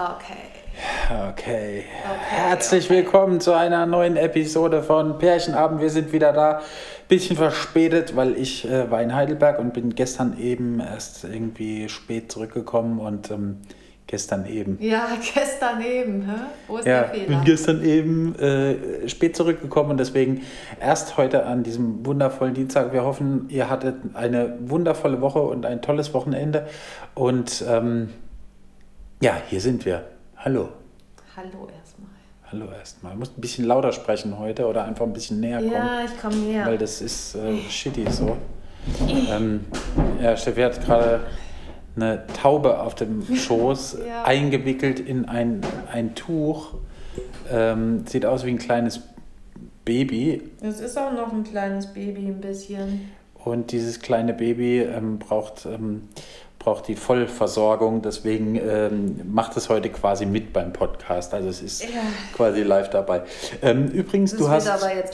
Okay. Okay. Herzlich okay. willkommen zu einer neuen Episode von Pärchenabend. Wir sind wieder da. Bisschen verspätet, weil ich äh, war in Heidelberg und bin gestern eben erst irgendwie spät zurückgekommen und ähm, gestern eben. Ja, gestern eben. Hä? Wo ist ja, der Fehler? bin gestern eben äh, spät zurückgekommen und deswegen erst heute an diesem wundervollen Dienstag. Wir hoffen, ihr hattet eine wundervolle Woche und ein tolles Wochenende und ähm, ja, hier sind wir. Hallo. Hallo erstmal. Hallo erstmal. Du musst ein bisschen lauter sprechen heute oder einfach ein bisschen näher kommen. Ja, ich komme näher. Weil das ist äh, shitty so. ähm, ja, Steffi hat gerade eine Taube auf dem Schoß ja. eingewickelt in ein, ein Tuch. Ähm, sieht aus wie ein kleines Baby. Es ist auch noch ein kleines Baby, ein bisschen. Und dieses kleine Baby ähm, braucht ähm, braucht die Vollversorgung. Deswegen ähm, macht es heute quasi mit beim Podcast. Also es ist ja. quasi live dabei. Ähm, übrigens, du hast,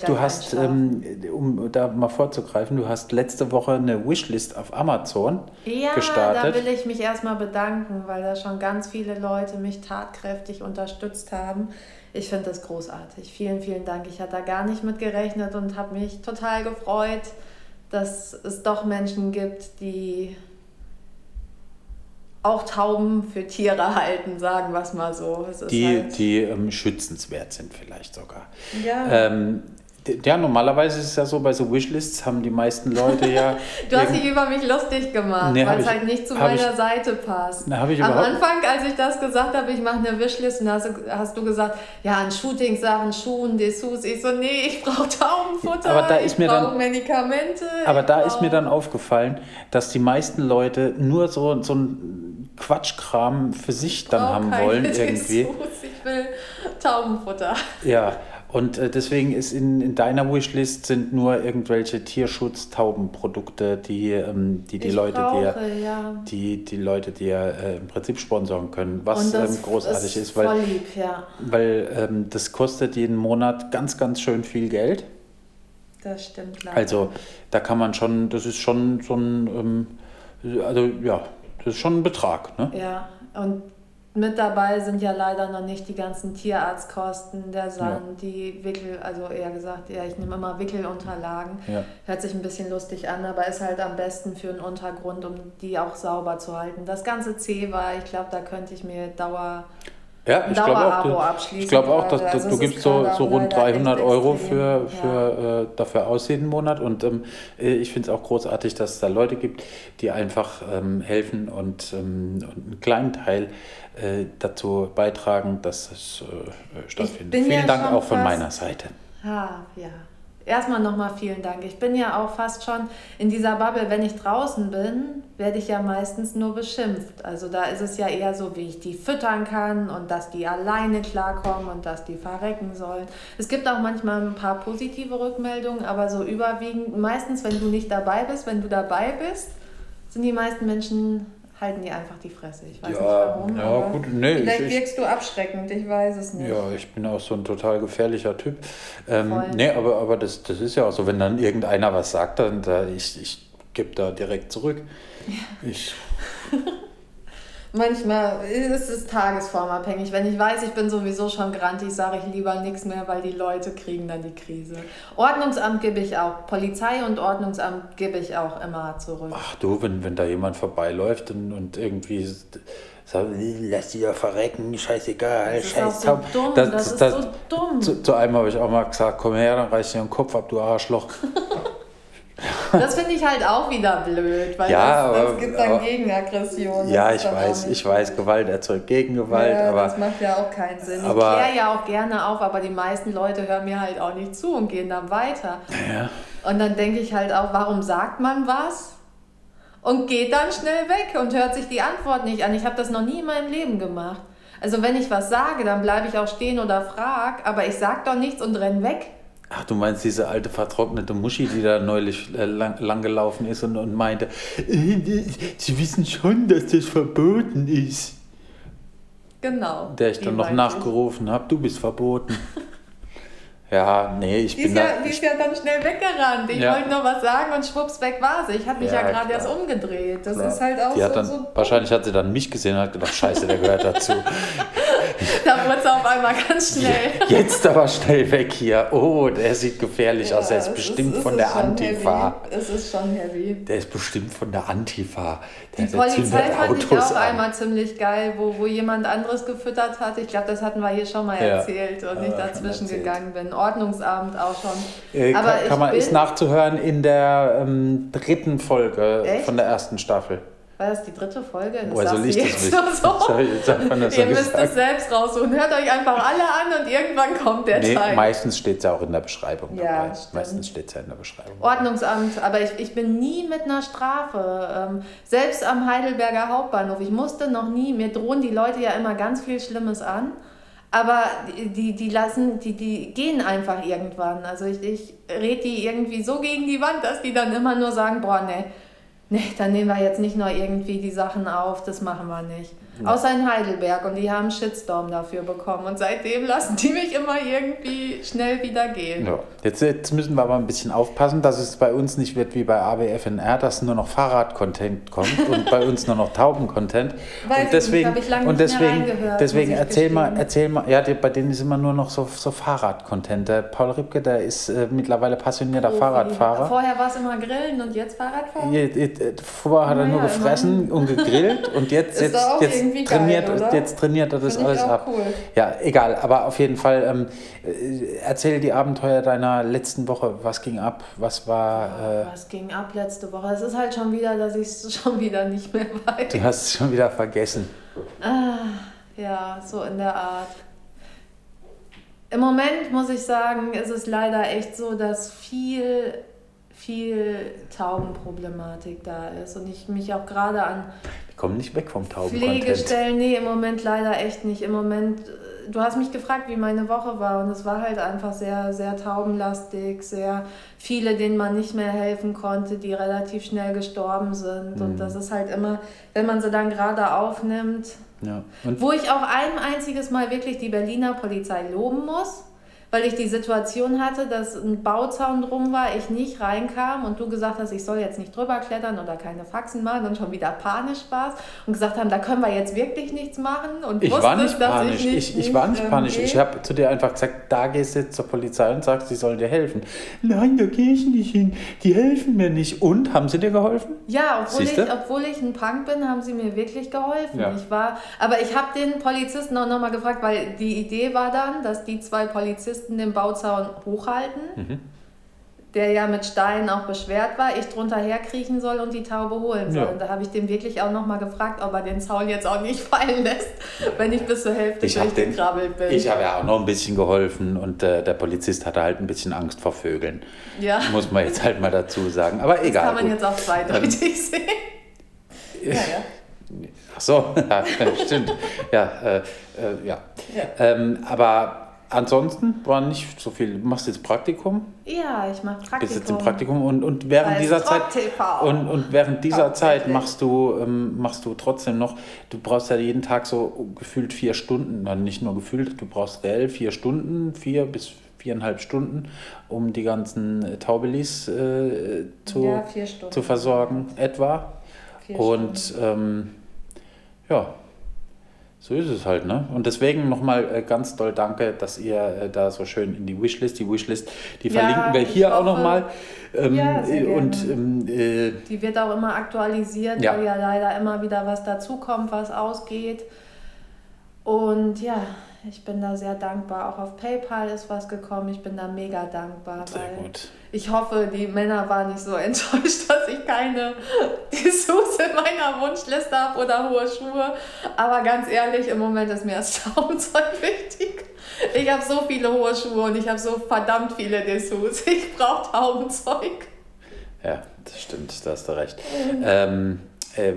du hast ähm, um da mal vorzugreifen, du hast letzte Woche eine Wishlist auf Amazon ja, gestartet. Ja, da will ich mich erstmal bedanken, weil da schon ganz viele Leute mich tatkräftig unterstützt haben. Ich finde das großartig. Vielen, vielen Dank. Ich hatte da gar nicht mit gerechnet und habe mich total gefreut, dass es doch Menschen gibt, die auch Tauben für Tiere halten, sagen wir es mal so. die halt die ähm, schützenswert sind vielleicht sogar. Ja. Ähm, ja, normalerweise ist es ja so, bei so Wishlists haben die meisten Leute ja. du hast dich über mich lustig gemacht, nee, weil es halt nicht zu meiner ich, Seite passt. Na, ich Am Anfang, als ich das gesagt habe, ich mache eine Wishlist, und hast, hast du gesagt, ja, an Shooting-Sachen, Schuhen, Dessous. Ich so, nee, ich brauche Taubenfutter, aber da ist ich brauche Medikamente. Aber da ist mir dann aufgefallen, dass die meisten Leute nur so, so ein Quatschkram für sich dann haben wollen irgendwie. Dessous, ich will Taubenfutter. Ja, und äh, deswegen ist in, in deiner Wishlist sind nur irgendwelche Tierschutz-Taubenprodukte, die, ähm, die die Leute brauche, dir, ja. die, die Leute dir äh, im Prinzip sponsoren können, was ähm, großartig ist, ist weil, lieb, ja. weil ähm, das kostet jeden Monat ganz, ganz schön viel Geld. Das stimmt leider. Also da kann man schon, das ist schon so ein, ähm, also ja, ist schon ein Betrag. Ne? Ja, und mit dabei sind ja leider noch nicht die ganzen Tierarztkosten, der Sand, ja. die Wickel, also eher gesagt, ja, ich nehme immer Wickelunterlagen. Ja. Hört sich ein bisschen lustig an, aber ist halt am besten für einen Untergrund, um die auch sauber zu halten. Das ganze C war, ich glaube, da könnte ich mir Dauer ja, ich glaube auch, du, ich glaube auch, dass also du gibst so, so rund 300 Euro für, für ja. äh, dafür aus jeden Monat und ähm, äh, ich finde es auch großartig, dass es da Leute gibt, die einfach ähm, helfen und, ähm, und einen kleinen Teil äh, dazu beitragen, dass es äh, stattfindet. Vielen ja Dank auch von meiner Seite. Ah, ja. Erstmal nochmal vielen Dank. Ich bin ja auch fast schon in dieser Bubble, wenn ich draußen bin, werde ich ja meistens nur beschimpft. Also da ist es ja eher so, wie ich die füttern kann und dass die alleine klarkommen und dass die verrecken sollen. Es gibt auch manchmal ein paar positive Rückmeldungen, aber so überwiegend, meistens, wenn du nicht dabei bist, wenn du dabei bist, sind die meisten Menschen halten die einfach die Fresse. Ich weiß ja, nicht warum. Ja, gut, nee, vielleicht ich, wirkst du abschreckend, ich weiß es nicht. Ja, ich bin auch so ein total gefährlicher Typ. Ähm, nee, aber, aber das, das ist ja auch so, wenn dann irgendeiner was sagt, dann da, ich, ich gebe da direkt zurück. Ja. Ich. Manchmal ist es tagesformabhängig. Wenn ich weiß, ich bin sowieso schon grantig, sage ich lieber nichts mehr, weil die Leute kriegen dann die Krise. Ordnungsamt gebe ich auch. Polizei und Ordnungsamt gebe ich auch immer zurück. Ach du, wenn, wenn da jemand vorbeiläuft und, und irgendwie sagt, lass die ja verrecken, scheißegal, das scheiß ist so dumm. Das, das, ist das, so dumm. Zu, zu einem habe ich auch mal gesagt, komm her, dann reiß dir den Kopf ab, du Arschloch. Das finde ich halt auch wieder blöd, weil ja, das, das aber, gibt dann aber, Gegenaggression. Ja, ich weiß, ich weiß, Gewalt erzeugt Gegengewalt. Ja, aber, das macht ja auch keinen Sinn. ich kläre ja auch gerne auf, aber die meisten Leute hören mir halt auch nicht zu und gehen dann weiter. Ja. Und dann denke ich halt auch, warum sagt man was? Und geht dann schnell weg und hört sich die Antwort nicht an. Ich habe das noch nie in meinem Leben gemacht. Also wenn ich was sage, dann bleibe ich auch stehen oder frag, aber ich sag doch nichts und renn weg. Ach, du meinst diese alte vertrocknete Muschi, die da neulich äh, lang, lang gelaufen ist und, und meinte, äh, Sie wissen schon, dass das verboten ist. Genau. Der ich dann noch nachgerufen habe, du bist verboten. Ja, nee, ich die bin ist ja, Die ist ja dann schnell weggerannt. Ich ja. wollte noch was sagen und schwupps, weg war sie. Ich habe mich ja, ja gerade erst umgedreht. Das klar. ist halt auch die so, hat dann, so Wahrscheinlich hat sie dann mich gesehen und hat gedacht, scheiße, der gehört dazu. da wurde es auf einmal ganz schnell. Jetzt aber schnell weg hier. Oh, der sieht gefährlich aus. Der ist bestimmt ist, von der Antifa. Heavy. Es ist schon heavy. Der ist bestimmt von der Antifa. Der, die Polizei fand ich auch an. einmal ziemlich geil, wo, wo jemand anderes gefüttert hat. Ich glaube, das hatten wir hier schon mal erzählt und ich dazwischen gegangen bin. Ordnungsamt auch schon. Äh, Aber kann, kann man, ist nachzuhören in der ähm, dritten Folge Echt? von der ersten Staffel. War das die dritte Folge? Das Woher soll ich das wissen? So. Das Ihr müsst es selbst raussuchen. Hört euch einfach alle an und irgendwann kommt der nee, Teil. Meistens steht es ja auch in der Beschreibung ja, dabei. Meistens steht es ja in der Beschreibung. Ordnungsamt, aber ich, ich bin nie mit einer Strafe. Ähm, selbst am Heidelberger Hauptbahnhof. Ich musste noch nie, mir drohen die Leute ja immer ganz viel Schlimmes an. Aber die, die lassen, die, die gehen einfach irgendwann. Also ich, ich red die irgendwie so gegen die Wand, dass die dann immer nur sagen, boah, ne, nee, dann nehmen wir jetzt nicht nur irgendwie die Sachen auf, das machen wir nicht. Ja. Außer in Heidelberg und die haben Shitstorm dafür bekommen und seitdem lassen die mich immer irgendwie schnell wieder gehen. Ja. Jetzt, jetzt müssen wir aber ein bisschen aufpassen, dass es bei uns nicht wird wie bei AWFNR, dass nur noch Fahrrad-Content kommt und bei uns nur noch Tauben-Content. Und deswegen, nicht, und deswegen, deswegen erzähl mal, erzähl mal, ja, bei denen ist immer nur noch so, so Fahrrad-Content. Der Paul Ripke, der ist äh, mittlerweile passionierter oh, Fahrradfahrer. Vorher war es immer Grillen und jetzt Fahrradfahren? Vorher hat er nur gefressen und gegrillt und jetzt, jetzt, jetzt irgendwie trainiert, geil, Jetzt trainiert er das alles ab. Cool. Ja, egal, aber auf jeden Fall ähm, äh, erzähl die Abenteuer deiner letzten Woche. Was ging ab? Was war. Äh, was ging ab letzte Woche? Es ist halt schon wieder, dass ich es schon wieder nicht mehr weiß. Du hast es schon wieder vergessen. Ah, ja, so in der Art. Im Moment muss ich sagen, ist es leider echt so, dass viel viel Taubenproblematik da ist und ich mich auch gerade an kommen nicht weg vom Tauben. Pflegestellen, nee, im Moment leider echt nicht. Im Moment, äh, du hast mich gefragt, wie meine Woche war und es war halt einfach sehr, sehr taubenlastig, sehr viele, denen man nicht mehr helfen konnte, die relativ schnell gestorben sind. Mhm. Und das ist halt immer, wenn man sie dann gerade aufnimmt, ja. wo ich auch ein einziges Mal wirklich die Berliner Polizei loben muss weil ich die Situation hatte, dass ein Bauzaun drum war, ich nicht reinkam und du gesagt hast, ich soll jetzt nicht drüber klettern oder keine Faxen machen und schon wieder panisch warst und gesagt haben, da können wir jetzt wirklich nichts machen und ich war nicht panisch. Ich, nicht, ich, ich, war nicht ähm, panisch. Ich habe zu dir einfach gesagt, da gehst du jetzt zur Polizei und sagst, sie sollen dir helfen. Nein, da gehe ich nicht hin. Die helfen mir nicht. Und haben sie dir geholfen? Ja, obwohl, ich, obwohl ich ein Punk bin, haben sie mir wirklich geholfen. Ja. Ich war, aber ich habe den Polizisten auch nochmal gefragt, weil die Idee war dann, dass die zwei Polizisten Polizisten den Bauzaun hochhalten, mhm. der ja mit Steinen auch beschwert war, ich drunter herkriechen soll und die Taube holen soll. Ja. Und da habe ich den wirklich auch nochmal gefragt, ob er den Zaun jetzt auch nicht fallen lässt, wenn ich bis zur Hälfte durchgekrabbelt bin. Ich habe ja auch noch ein bisschen geholfen und äh, der Polizist hatte halt ein bisschen Angst vor Vögeln. Ja. Muss man jetzt halt mal dazu sagen. Aber egal. Das kann man gut. jetzt auch zweideutig ähm, sehen. ja, ja. Ach so, ja, stimmt. Ja, äh, äh, ja. ja. Ähm, aber Ansonsten war nicht so viel. Du machst jetzt Praktikum? Ja, ich mache Praktikum. Bist jetzt im Praktikum und, und während dieser Zeit und, und während dieser Zeit machst du ähm, machst du trotzdem noch. Du brauchst ja jeden Tag so gefühlt vier Stunden, dann nicht nur gefühlt. Du brauchst reell vier Stunden, vier bis viereinhalb Stunden, um die ganzen äh, Taubelis äh, zu, ja, zu versorgen, etwa. Vier und ähm, ja, so ist es halt, ne? Und deswegen nochmal äh, ganz doll danke, dass ihr äh, da so schön in die Wishlist, die Wishlist, die ja, verlinken wir hier hoffe, auch nochmal. Ähm, ja, und ähm, äh, die wird auch immer aktualisiert, ja. weil ja leider immer wieder was dazukommt, was ausgeht. Und ja, ich bin da sehr dankbar. Auch auf PayPal ist was gekommen. Ich bin da mega dankbar. Sehr gut. Ich hoffe, die Männer waren nicht so enttäuscht, dass ich keine Dessous in meiner Wunschliste habe oder hohe Schuhe. Aber ganz ehrlich, im Moment ist mir das Taubenzeug wichtig. Ich habe so viele hohe Schuhe und ich habe so verdammt viele Dessous. Ich brauche Taubenzeug. Ja, das stimmt, da hast du recht. Ähm, Äh,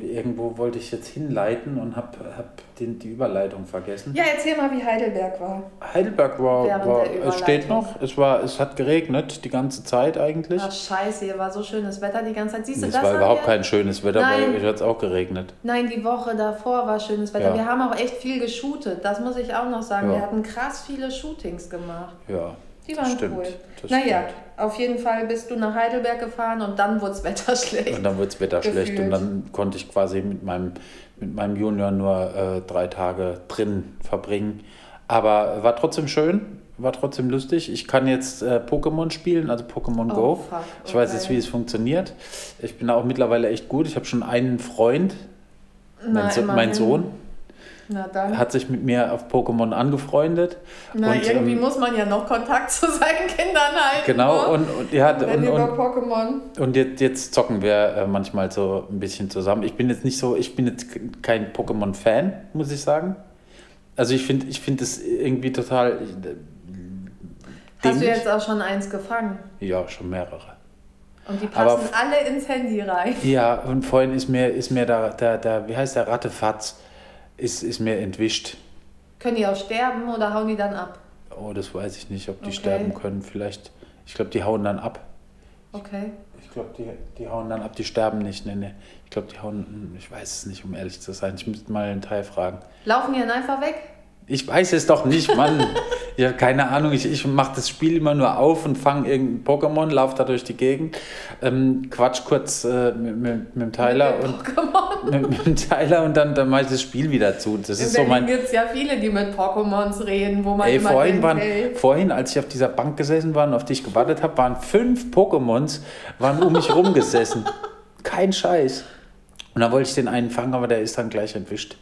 irgendwo wollte ich jetzt hinleiten und habe hab die Überleitung vergessen. Ja, erzähl mal, wie Heidelberg war. Heidelberg war, war es steht noch, es, war, es hat geregnet die ganze Zeit eigentlich. Ach scheiße, hier war so schönes Wetter die ganze Zeit. Siehst du, es war überhaupt kein schönes Wetter, Nein. weil es hat auch geregnet. Nein, die Woche davor war schönes Wetter. Ja. Wir haben auch echt viel geshootet, das muss ich auch noch sagen. Ja. Wir hatten krass viele Shootings gemacht. Ja. Die waren stimmt, cool. Naja, stimmt. auf jeden Fall bist du nach Heidelberg gefahren und dann wurde das Wetter schlecht. Und dann wurde das Wetter gefühlt. schlecht und dann konnte ich quasi mit meinem, mit meinem Junior nur äh, drei Tage drin verbringen. Aber war trotzdem schön, war trotzdem lustig. Ich kann jetzt äh, Pokémon spielen, also Pokémon oh, Go. Fuck, ich weiß jetzt, wie es funktioniert. Ich bin auch mittlerweile echt gut. Ich habe schon einen Freund, Na, mein, so, mein Sohn hat sich mit mir auf Pokémon angefreundet. Na, und, irgendwie ähm, muss man ja noch Kontakt zu seinen Kindern halten. Genau, ne? und, und, ja, und, und, Pokémon. Und jetzt, jetzt zocken wir äh, manchmal so ein bisschen zusammen. Ich bin jetzt nicht so, ich bin jetzt kein Pokémon-Fan, muss ich sagen. Also ich finde ich find es irgendwie total. Äh, Hast du jetzt auch schon eins gefangen? Ja, schon mehrere. Und die passen Aber, alle ins Handy rein. Ja, und vorhin ist mir, ist mir da, da, da, wie heißt der Rattefatz? Ist, ist mir entwischt. Können die auch sterben oder hauen die dann ab? Oh, das weiß ich nicht, ob die okay. sterben können. Vielleicht, ich glaube, die hauen dann ab. Okay. Ich glaube, die, die hauen dann ab, die sterben nicht. Nee, nee. Ich glaube, die hauen, ich weiß es nicht, um ehrlich zu sein. Ich müsste mal einen Teil fragen. Laufen die dann einfach weg? Ich weiß es doch nicht, Mann. ich habe keine Ahnung. Ich, ich mache das Spiel immer nur auf und fange irgendein Pokémon, laufe da durch die Gegend, ähm, quatsch kurz äh, mit, mit, mit, dem Tyler und mit, mit, Tyler und dann, dann mache ich das Spiel wieder zu. Das In ist Berlin so mein. gibt es ja viele, die mit Pokémons reden, wo man Ey, immer vorhin, waren, vorhin, als ich auf dieser Bank gesessen war und auf dich gewartet habe, waren fünf Pokémons waren um mich rumgesessen. Kein Scheiß. Und dann wollte ich den einen fangen, aber der ist dann gleich entwischt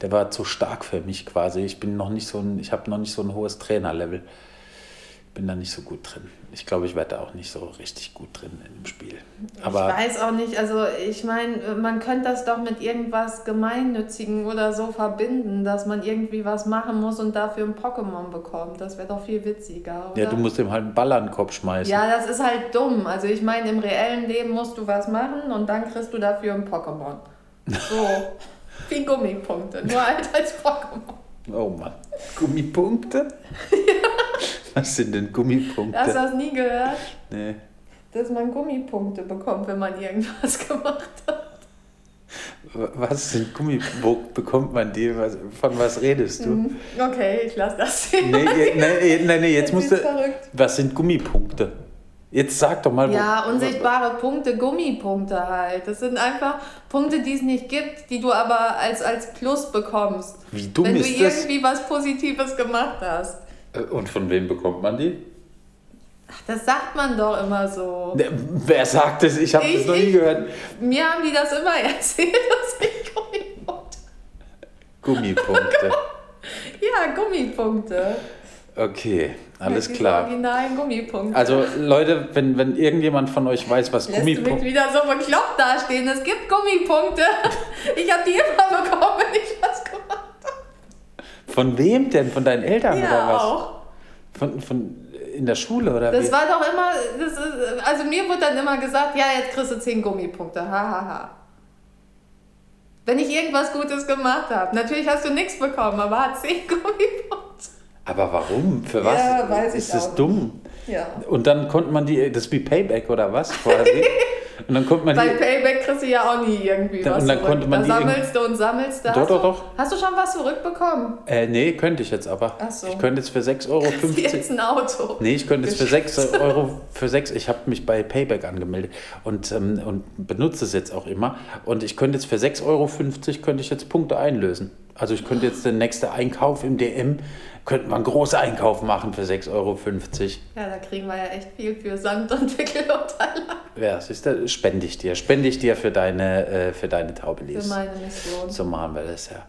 der war zu stark für mich quasi. Ich bin noch nicht so ein, ich habe noch nicht so ein hohes Trainerlevel. Bin da nicht so gut drin. Ich glaube, ich werde da auch nicht so richtig gut drin in dem Spiel. Aber ich weiß auch nicht, also ich meine, man könnte das doch mit irgendwas Gemeinnützigen oder so verbinden, dass man irgendwie was machen muss und dafür ein Pokémon bekommt. Das wäre doch viel witziger, oder? Ja, du musst ihm halt einen Ball an den Kopf schmeißen. Ja, das ist halt dumm. Also ich meine, im reellen Leben musst du was machen und dann kriegst du dafür ein Pokémon. So. Wie Gummipunkte, nur halt als Pokémon. Oh Mann. Gummipunkte? ja. Was sind denn Gummipunkte? Hast du das nie gehört? Nee. Dass man Gummipunkte bekommt, wenn man irgendwas gemacht hat. Was sind Gummipunkte? Bekommt man die? Von was redest du? Mhm. Okay, ich lasse das. Nee, nee, nee, nee, nee jetzt musst du. Was sind Gummipunkte? Jetzt sag doch mal. Ja, unsichtbare Punkte, Gummipunkte halt. Das sind einfach Punkte, die es nicht gibt, die du aber als, als Plus bekommst. Wie dumm ist das? Wenn du irgendwie was Positives gemacht hast. Äh, und von wem bekommt man die? Ach, das sagt man doch immer so. Ne, wer sagt das? Ich habe das noch nie gehört. Mir haben die das immer erzählt, dass ich Gummipunkte. Gummipunkte. ja, Gummipunkte. Okay, alles Mit klar. originalen Gummipunkte. Also Leute, wenn, wenn irgendjemand von euch weiß, was Lässt Gummipunkte... wieder so bekloppt dastehen. Es gibt Gummipunkte. Ich habe die immer bekommen, wenn ich was gemacht habe. Von wem denn? Von deinen Eltern ja, oder was? auch. Von, von in der Schule oder Das wie? war doch immer... Das ist, also mir wurde dann immer gesagt, ja, jetzt kriegst du 10 Gummipunkte. Hahaha. Ha, ha. Wenn ich irgendwas Gutes gemacht habe. Natürlich hast du nichts bekommen, aber hat 10 Gummipunkte. Aber warum? Für was? Ja, weiß ist ich das dumm? Ja. Und dann konnte man die, das ist wie Payback oder was quasi? Und dann konnte man Bei Payback kriegst du ja auch nie irgendwie da, was Und dann zurück. konnte man da sammelst du und sammelst. Da doch, doch, doch. Hast du schon was zurückbekommen? Äh, nee, könnte ich jetzt aber. Ach so. Ich könnte jetzt für 6,50 Euro. jetzt ein Auto. Nee, ich könnte jetzt für 6 Euro, für 6, ich habe mich bei Payback angemeldet und, ähm, und benutze es jetzt auch immer. Und ich könnte jetzt für 6,50 Euro könnte ich jetzt Punkte einlösen. Also ich könnte jetzt den nächsten Einkauf im DM könnte man einen großen Einkauf machen für 6,50 Euro. Ja, da kriegen wir ja echt viel für Sand und Wickelunterlagen. Ja, siehst du, spende ich dir. Spende ich dir für deine, äh, für deine Taubelis. Für meine Mission. So machen wir das, ja.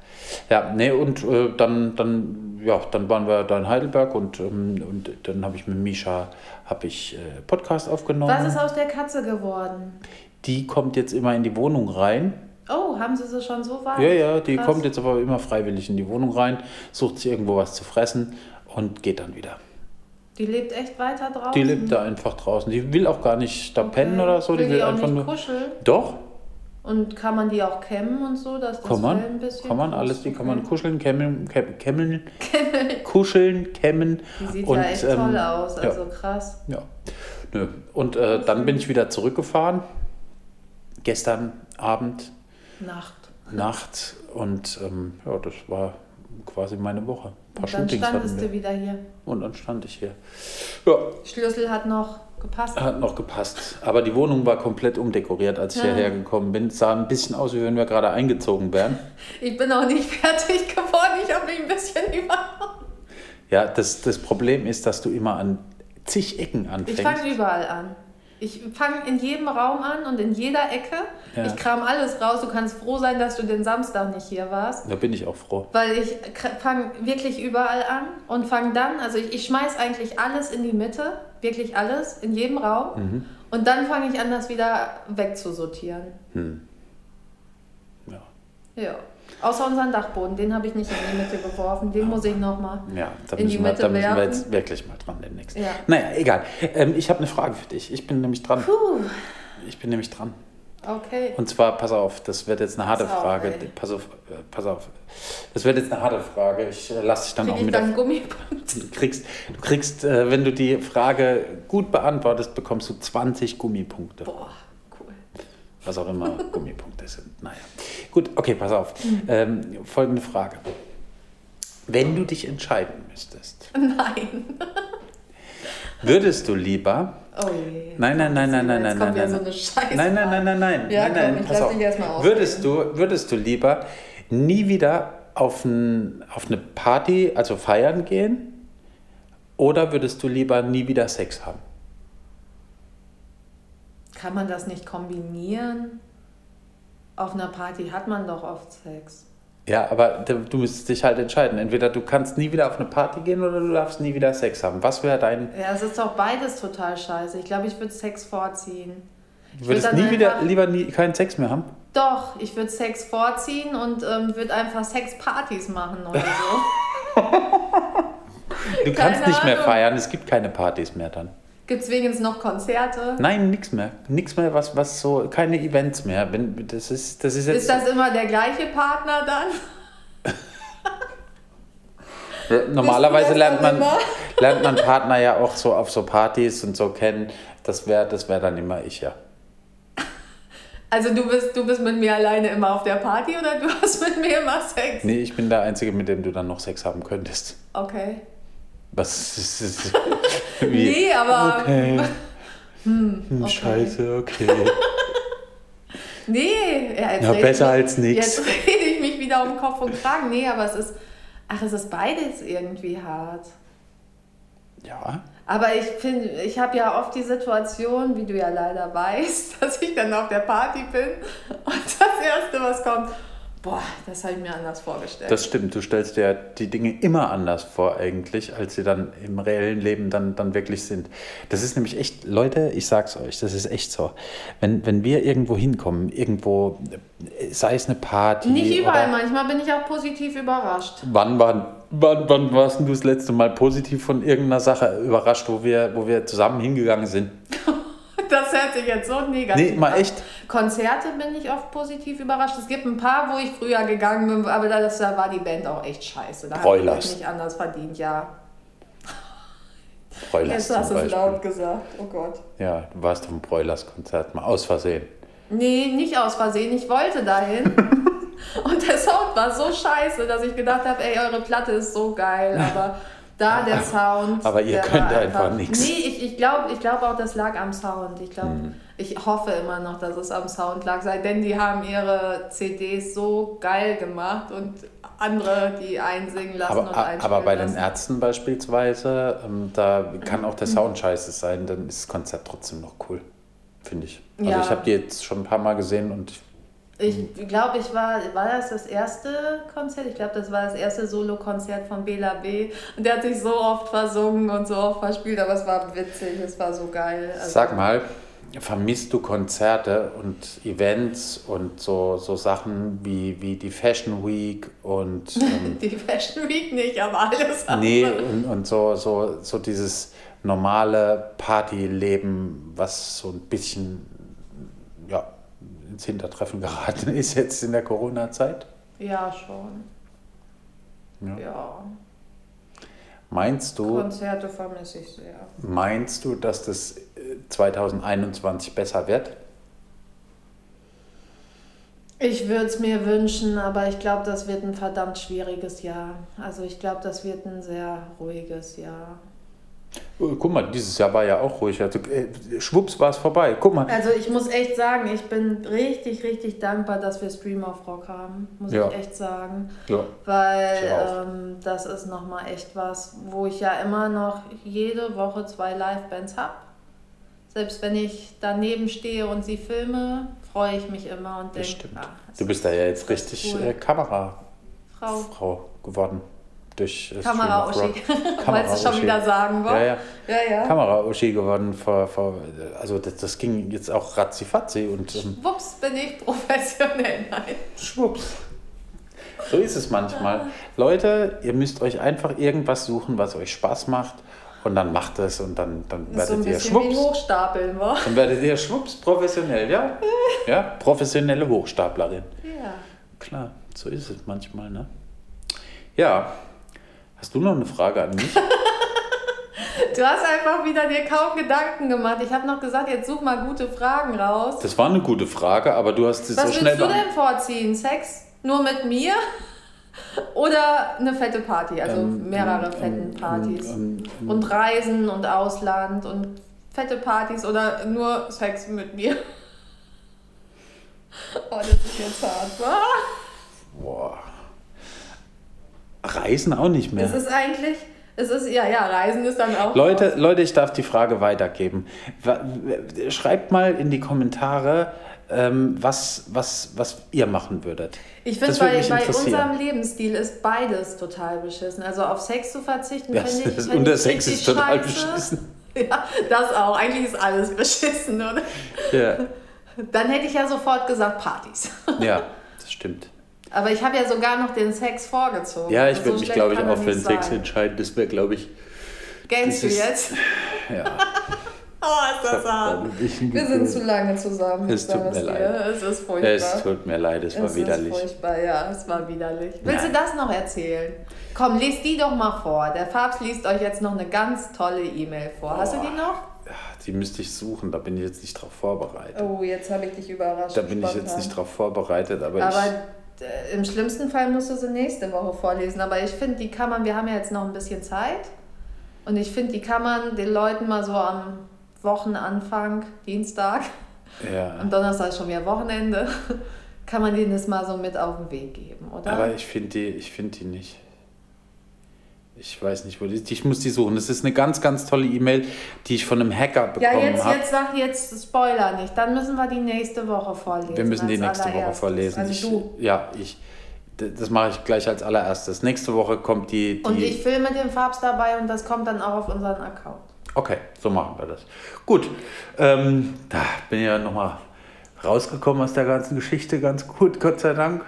Ja, nee, und äh, dann, dann, ja, dann waren wir da in Heidelberg und, ähm, und dann habe ich mit Misha hab ich, äh, Podcast aufgenommen. Was ist aus der Katze geworden? Die kommt jetzt immer in die Wohnung rein. Oh, haben Sie sie schon so weit? Ja, ja, die Krass. kommt jetzt aber immer freiwillig in die Wohnung rein, sucht sich irgendwo was zu fressen und geht dann wieder. Die lebt echt weiter draußen? Die lebt da einfach draußen. Die will auch gar nicht da okay. pennen oder so. Will die will die einfach nur. Kuscheln? Doch. Und kann man die auch kämmen und so, dass das kann man, ein bisschen. Kann man alles, die kann man kuscheln, kämmen, kämmen, kuscheln, kämmen. Die sieht und, ja echt ähm, toll aus, also ja. krass. Ja. Nö. Und äh, dann bin ich wieder zurückgefahren. Gestern Abend. Nacht. Nacht. Und ähm, ja, das war quasi meine Woche. Paar und dann Shootings standest du wieder hier. Und dann stand ich hier. Ja. Schlüssel hat noch gepasst. Hat noch gepasst. Aber die Wohnung war komplett umdekoriert, als ich ja. hierher gekommen bin. Es sah ein bisschen aus, wie wenn wir gerade eingezogen wären. Ich bin auch nicht fertig geworden. Ich habe mich ein bisschen übernommen. Ja, das, das Problem ist, dass du immer an zig Ecken anfängst. Ich fange überall an. Ich fange in jedem Raum an und in jeder Ecke. Ja. Ich kram alles raus. Du kannst froh sein, dass du den Samstag nicht hier warst. Da bin ich auch froh. Weil ich fange wirklich überall an und fange dann, also ich, ich schmeiß eigentlich alles in die Mitte, wirklich alles, in jedem Raum. Mhm. Und dann fange ich an, das wieder wegzusortieren. Hm. Ja. Ja. Außer unseren Dachboden, den habe ich nicht in die Mitte geworfen. Den muss ich nochmal ja, da in die wir, Mitte da müssen wir jetzt wirklich mal dran demnächst. Ja. Naja, egal. Ähm, ich habe eine Frage für dich. Ich bin nämlich dran. Puh. Ich bin nämlich dran. Okay. Und zwar, pass auf, das wird jetzt eine harte pass Frage. Auf, pass auf, äh, pass auf. Das wird jetzt eine harte Frage. Ich äh, lasse dich dann Krieg auch mit. Dann Gummipunkt? Du kriegst, du kriegst äh, wenn du die Frage gut beantwortest, bekommst du 20 Gummipunkte. Boah. Was auch immer Gummipunkte sind. Naja. Gut, okay, pass auf. Ähm, folgende Frage. Wenn du dich entscheiden müsstest. Nein. Würdest du lieber. Oh je. Nein, nein, nein, nein, nein, nein, nein. Ja so eine Scheiße nein, nein, nein, nein, nein. Ja, nein, nein, komm, pass auf. Würdest du, würdest du lieber nie wieder auf, ein, auf eine Party, also feiern gehen? Oder würdest du lieber nie wieder Sex haben? Kann man das nicht kombinieren? Auf einer Party hat man doch oft Sex. Ja, aber du müsstest dich halt entscheiden. Entweder du kannst nie wieder auf eine Party gehen oder du darfst nie wieder Sex haben. Was wäre dein. Ja, es ist doch beides total scheiße. Ich glaube, ich würde Sex vorziehen. Du würdest würd nie wieder lieber nie keinen Sex mehr haben? Doch, ich würde Sex vorziehen und ähm, würde einfach Sexpartys machen oder so. du kannst nicht mehr feiern, es gibt keine Partys mehr dann. Gibt es wenigstens noch Konzerte? Nein, nichts mehr. Nichts mehr, was, was so, keine Events mehr. Wenn, das ist, das ist, jetzt ist das immer der gleiche Partner dann? Normalerweise lernt man, lernt man Partner ja auch so auf so Partys und so kennen. Das wäre das wär dann immer ich, ja. Also du bist, du bist mit mir alleine immer auf der Party oder du hast mit mir immer Sex? Nee, ich bin der Einzige, mit dem du dann noch Sex haben könntest. Okay. Was ist das? Wie? Nee, aber. Okay. Hm, hm, okay. Scheiße, okay. nee, ja, ja besser als nichts. Jetzt rede ich mich wieder um Kopf und Kragen. Nee, aber es ist. Ach, es ist beides irgendwie hart. Ja. Aber ich finde, ich habe ja oft die Situation, wie du ja leider weißt, dass ich dann auf der Party bin und das Erste, was kommt, Boah, das habe ich mir anders vorgestellt. Das stimmt, du stellst dir die Dinge immer anders vor eigentlich, als sie dann im reellen Leben dann, dann wirklich sind. Das ist nämlich echt, Leute, ich sag's euch, das ist echt so. Wenn, wenn wir irgendwo hinkommen, irgendwo, sei es eine Party. Nicht überall, manchmal bin ich auch positiv überrascht. Wann, wann, wann, wann warst du das letzte Mal positiv von irgendeiner Sache überrascht, wo wir, wo wir zusammen hingegangen sind? Hört sich jetzt so negativ Nee, mal echt. Konzerte bin ich oft positiv überrascht. Es gibt ein paar, wo ich früher gegangen bin, aber das, da war die Band auch echt scheiße. Da habe ich nicht anders verdient, ja. Broilers Jetzt hast du es laut gesagt, oh Gott. Ja, du warst auf dem Broilers-Konzert, mal aus Versehen. Nee, nicht aus Versehen, ich wollte dahin. Und der Sound war so scheiße, dass ich gedacht habe, ey, eure Platte ist so geil, aber da der Sound. Aber ihr könnt einfach, einfach nichts. Nee, ich, ich glaube ich glaub auch, das lag am Sound. Ich glaube, hm. ich hoffe immer noch, dass es am Sound lag, denn die haben ihre CDs so geil gemacht und andere, die einsingen lassen aber, und einspielen Aber bei lassen. den Ärzten beispielsweise, ähm, da kann auch der Sound scheiße sein, dann ist das Konzert trotzdem noch cool, finde ich. Also ja. ich habe die jetzt schon ein paar Mal gesehen und ich ich glaube, ich war, war das das erste Konzert? Ich glaube, das war das erste Solo-Konzert von Bela B. Und der hat sich so oft versungen und so oft verspielt, aber es war witzig, es war so geil. Also Sag mal, vermisst du Konzerte und Events und so, so Sachen wie, wie die Fashion Week und. Ähm, die Fashion Week nicht, aber alles andere. Nee, und, und so, so, so dieses normale Partyleben, was so ein bisschen ins Hintertreffen geraten ist jetzt in der Corona-Zeit? Ja, schon. Ja. ja. Meinst du. Konzerte vermisse ich sehr. Meinst du, dass das 2021 äh, besser wird? Ich würde es mir wünschen, aber ich glaube, das wird ein verdammt schwieriges Jahr. Also ich glaube, das wird ein sehr ruhiges Jahr. Oh, guck mal, dieses Jahr war ja auch ruhig. Also, äh, schwupps war es vorbei. Guck mal. Also ich muss echt sagen, ich bin richtig, richtig dankbar, dass wir Stream of Rock haben. Muss ja. ich echt sagen. Ja. Weil ähm, das ist nochmal echt was, wo ich ja immer noch jede Woche zwei Live-Bands habe. Selbst wenn ich daneben stehe und sie filme, freue ich mich immer und denke, ah, du bist da ja jetzt richtig cool. äh, Kamerafrau Frau geworden durch Kamera Uschi. Wolltest du schon wieder sagen, wa? Ja, ja. ja, ja. Kamera Uschi geworden. Vor, vor, also das, das ging jetzt auch ratzifatzi. Und, ähm, Schwupps bin ich professionell. Nein. Schwupps. So ist es manchmal. Leute, ihr müsst euch einfach irgendwas suchen, was euch Spaß macht. Und dann macht es und dann, dann werdet so ihr schwupps. Wie hochstapeln, wa? Dann werdet ihr schwupps professionell, ja? ja, professionelle Hochstaplerin. Ja. Klar, so ist es manchmal, ne? Ja, Hast du noch eine Frage an mich? Du hast einfach wieder dir kaum Gedanken gemacht. Ich habe noch gesagt, jetzt such mal gute Fragen raus. Das war eine gute Frage, aber du hast sie so schnell... Was würdest du denn vorziehen? Sex nur mit mir? Oder eine fette Party, also ähm, mehrere ähm, fetten Partys. Ähm, ähm, und Reisen und Ausland und fette Partys oder nur Sex mit mir. Oh, das ist jetzt hart. Boah. Reisen auch nicht mehr. Es ist eigentlich, es ist, ja, ja, Reisen ist dann auch. Leute, Leute, ich darf die Frage weitergeben. Schreibt mal in die Kommentare, ähm, was, was, was ihr machen würdet. Ich finde, bei, bei unserem Lebensstil ist beides total beschissen. Also auf Sex zu verzichten, ja, finde ich. Und der Sex ist total scheiße. beschissen. Ja, das auch. Eigentlich ist alles beschissen, oder? Ja. Dann hätte ich ja sofort gesagt Partys. Ja, das stimmt. Aber ich habe ja sogar noch den Sex vorgezogen. Ja, ich würde so mich, glaube ich, auch für den Sex entscheiden. Das wäre, glaube ich. Gängst du jetzt? Ja. oh, ist das hart. Wir sind zu lange zusammen. Es tut mir leid. Es ist furchtbar. Es tut mir leid, es war es widerlich. Es ist furchtbar, ja, es war widerlich. Willst Nein. du das noch erzählen? Komm, lest die doch mal vor. Der Papst liest euch jetzt noch eine ganz tolle E-Mail vor. Hast Boah. du die noch? Die müsste ich suchen, da bin ich jetzt nicht drauf vorbereitet. Oh, jetzt habe ich dich überrascht. Da bin ich jetzt nicht drauf vorbereitet, aber, aber ich im schlimmsten Fall musst du sie nächste Woche vorlesen. Aber ich finde, die kann man, wir haben ja jetzt noch ein bisschen Zeit. Und ich finde, die kann man den Leuten mal so am Wochenanfang, Dienstag, ja. am Donnerstag ist schon wieder Wochenende, kann man denen das mal so mit auf den Weg geben, oder? Aber ich finde die, find die nicht. Ich weiß nicht, wo die ist. Ich muss die suchen. Das ist eine ganz, ganz tolle E-Mail, die ich von einem Hacker bekommen habe. Ja, jetzt, hab. jetzt sag jetzt Spoiler nicht. Dann müssen wir die nächste Woche vorlesen. Wir müssen die nächste Woche vorlesen. Also ich, du. Ja, ich. Das mache ich gleich als allererstes. Nächste Woche kommt die, die. Und ich filme den Farbs dabei und das kommt dann auch auf unseren Account. Okay, so machen wir das. Gut. Ähm, da bin ich ja nochmal rausgekommen aus der ganzen Geschichte ganz gut, Gott sei Dank.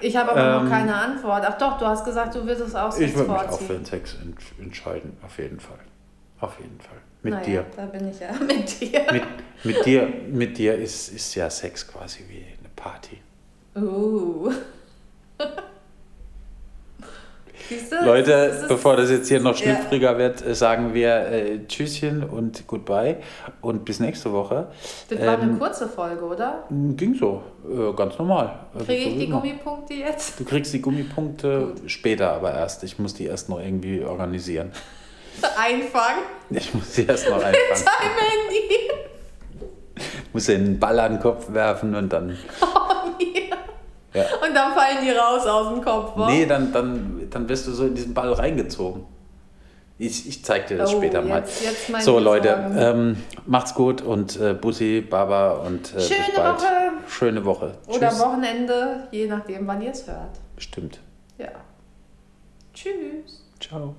Ich habe aber ähm, noch keine Antwort. Ach doch, du hast gesagt, du wirst es auch Ich würde mich auch für den Sex entscheiden, auf jeden Fall. Auf jeden Fall. Mit naja, dir. Da bin ich ja mit dir. Mit, mit dir, mit dir ist, ist ja Sex quasi wie eine Party. Uh. Leute, das bevor das jetzt hier noch schlüpfriger ja. wird, äh, sagen wir äh, Tschüsschen und Goodbye und bis nächste Woche. Das war ähm, eine kurze Folge, oder? Ging so, äh, ganz normal. Also Kriege ich die. Gummipunkte jetzt? Du kriegst die Gummipunkte Gut. später, aber erst. Ich muss die erst noch irgendwie organisieren. Einfangen? Ich muss sie erst noch einfangen. Mit deinem Handy? Ich muss den Ball an den Kopf werfen und dann. Ja. Und dann fallen die raus aus dem Kopf, wa? Nee, dann, dann, dann wirst du so in diesen Ball reingezogen. Ich, ich zeig dir das oh, später mal. Jetzt, jetzt so, Leute, ähm, macht's gut und äh, Bussi, Baba und äh, Schöne bis bald. Woche. Schöne Woche. Oder Tschüss. Wochenende, je nachdem, wann ihr es hört. Stimmt. Ja. Tschüss. Ciao.